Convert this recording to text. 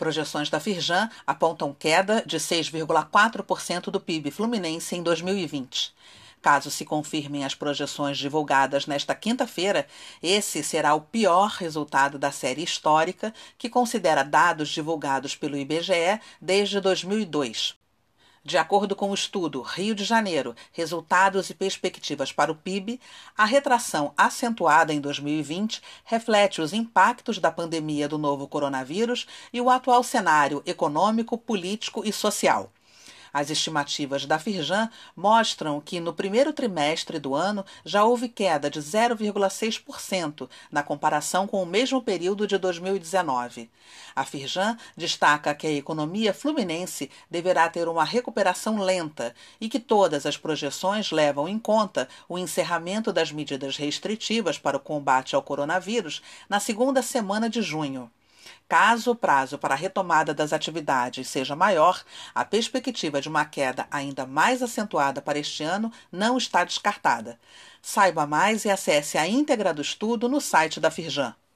Projeções da Firjan apontam queda de 6,4% do PIB fluminense em 2020. Caso se confirmem as projeções divulgadas nesta quinta-feira, esse será o pior resultado da série histórica, que considera dados divulgados pelo IBGE desde 2002. De acordo com o estudo Rio de Janeiro, resultados e perspectivas para o PIB, a retração acentuada em 2020 reflete os impactos da pandemia do novo coronavírus e o atual cenário econômico, político e social. As estimativas da Firjan mostram que no primeiro trimestre do ano já houve queda de 0,6% na comparação com o mesmo período de 2019. A Firjan destaca que a economia fluminense deverá ter uma recuperação lenta e que todas as projeções levam em conta o encerramento das medidas restritivas para o combate ao coronavírus na segunda semana de junho. Caso o prazo para a retomada das atividades seja maior, a perspectiva de uma queda ainda mais acentuada para este ano não está descartada. Saiba mais e acesse a íntegra do estudo no site da Firjan.